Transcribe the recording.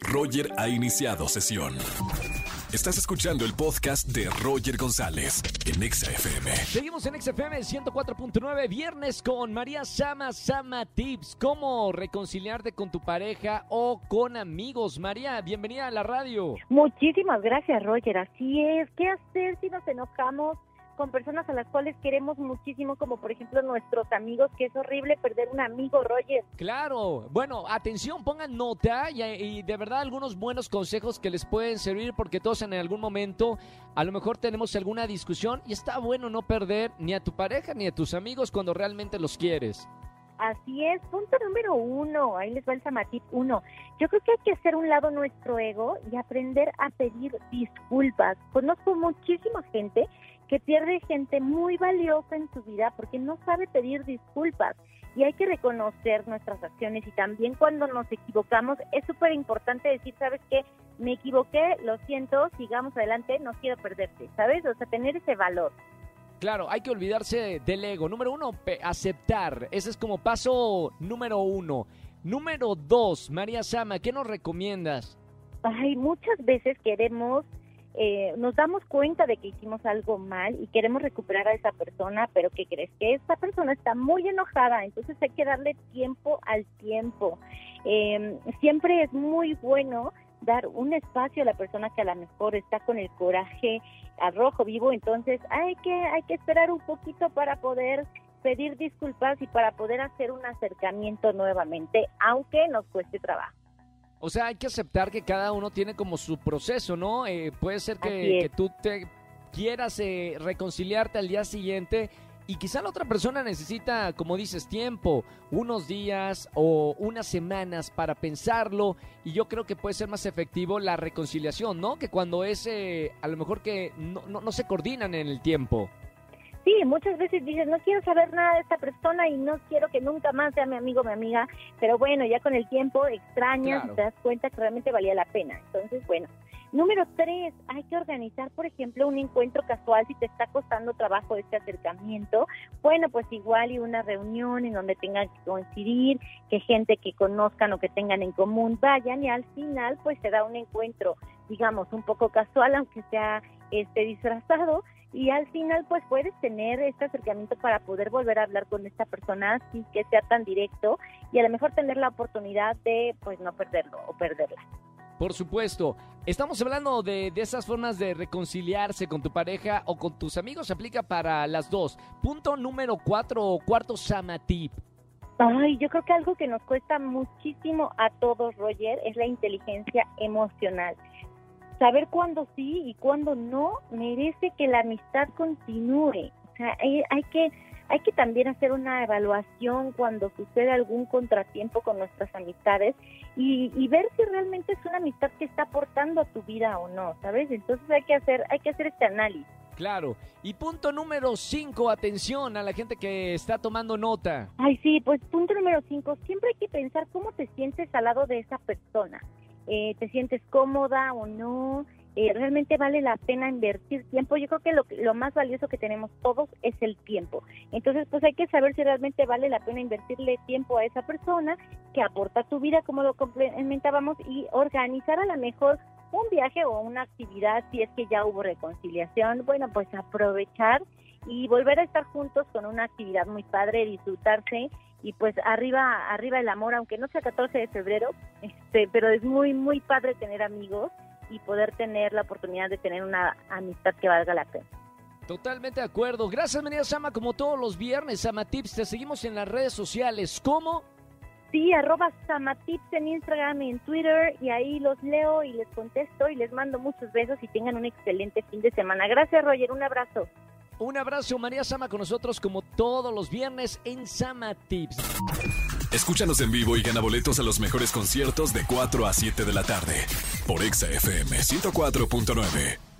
Roger ha iniciado sesión. Estás escuchando el podcast de Roger González en Exa FM. Seguimos en XFM 104.9, viernes con María Sama Sama Tips. ¿Cómo reconciliarte con tu pareja o con amigos? María, bienvenida a la radio. Muchísimas gracias, Roger. Así es. ¿Qué hacer si nos enojamos? Con personas a las cuales queremos muchísimo, como por ejemplo nuestros amigos, que es horrible perder un amigo, Roger. Claro, bueno, atención, pongan nota y, y, de verdad algunos buenos consejos que les pueden servir porque todos en algún momento a lo mejor tenemos alguna discusión y está bueno no perder ni a tu pareja ni a tus amigos cuando realmente los quieres. Así es, punto número uno, ahí les va el Samatip uno. Yo creo que hay que hacer un lado nuestro ego y aprender a pedir disculpas. Conozco muchísima gente que pierde gente muy valiosa en su vida porque no sabe pedir disculpas. Y hay que reconocer nuestras acciones y también cuando nos equivocamos es súper importante decir, ¿sabes qué? Me equivoqué, lo siento, sigamos adelante, no quiero perderte, ¿sabes? O sea, tener ese valor. Claro, hay que olvidarse del ego. Número uno, aceptar. Ese es como paso número uno. Número dos, María Sama, ¿qué nos recomiendas? Ay, muchas veces queremos eh, nos damos cuenta de que hicimos algo mal y queremos recuperar a esa persona, pero ¿qué crees? Que esa persona está muy enojada, entonces hay que darle tiempo al tiempo. Em, siempre es muy bueno dar un espacio a la persona que a lo mejor está con el coraje al rojo vivo, entonces hay que, hay que esperar un poquito para poder pedir disculpas y para poder hacer un acercamiento nuevamente, aunque nos cueste trabajo. O sea, hay que aceptar que cada uno tiene como su proceso, ¿no? Eh, puede ser que, tú te quieras eh, reconciliarte al día siguiente y quizá la otra persona necesita, como dices, tiempo, unos días o unas semanas para pensarlo y yo creo que puede ser más efectivo la reconciliación, ¿no? Que cuando es, eh, a lo mejor que no, no, no se coordinan en el tiempo. Sí, muchas veces dices, no quiero saber nada de esta persona y no quiero que nunca más sea mi amigo o mi amiga, pero bueno, ya con el tiempo extrañas y te das cuenta que realmente valía la pena. Entonces, bueno. Número tres, hay que organizar, por ejemplo, un encuentro casual si te está costando trabajo este acercamiento. Bueno, pues igual y una reunión en donde tengan que coincidir, que gente que conozcan o que tengan en común vayan y al final pues se da un encuentro, digamos, un poco casual, aunque sea este disfrazado, y al final pues puedes tener este acercamiento para poder volver a hablar con esta persona sin que sea tan directo y a lo mejor tener la oportunidad de pues no perderlo o perderla. Por supuesto, estamos hablando de, de esas formas de reconciliarse con tu pareja o con tus amigos, se aplica para las dos. Punto número cuatro o cuarto Samatip. Ay, yo creo que algo que nos cuesta muchísimo a todos, Roger, es la inteligencia emocional saber cuándo sí y cuándo no merece que la amistad continúe. O sea, hay, que hay que también hacer una evaluación cuando sucede algún contratiempo con nuestras amistades y, y, ver si realmente es una amistad que está aportando a tu vida o no, ¿sabes? Entonces hay que hacer hay que hacer este análisis. Claro. Y punto número cinco, atención a la gente que está tomando nota. Ay, sí, pues punto número cinco, siempre hay que pensar cómo te sientes al lado de esa persona. Eh, te sientes cómoda o no, eh, realmente vale la pena invertir tiempo. Yo creo que lo, lo más valioso que tenemos todos es el tiempo. Entonces, pues hay que saber si realmente vale la pena invertirle tiempo a esa persona que aporta tu vida, como lo complementábamos, y organizar a lo mejor un viaje o una actividad si es que ya hubo reconciliación. Bueno, pues aprovechar y volver a estar juntos con una actividad muy padre, disfrutarse y pues arriba arriba el amor, aunque no sea 14 de febrero, este, pero es muy muy padre tener amigos y poder tener la oportunidad de tener una amistad que valga la pena. Totalmente de acuerdo. Gracias, María Sama, como todos los viernes, Sama Tips. Te seguimos en las redes sociales. ¿Cómo? Sí, arroba Samatips en Instagram y en Twitter y ahí los leo y les contesto y les mando muchos besos y tengan un excelente fin de semana. Gracias, Roger. Un abrazo. Un abrazo, María Sama, con nosotros como todos los viernes en Sama Tips. Escúchanos en vivo y gana boletos a los mejores conciertos de 4 a 7 de la tarde por Exa FM 104.9.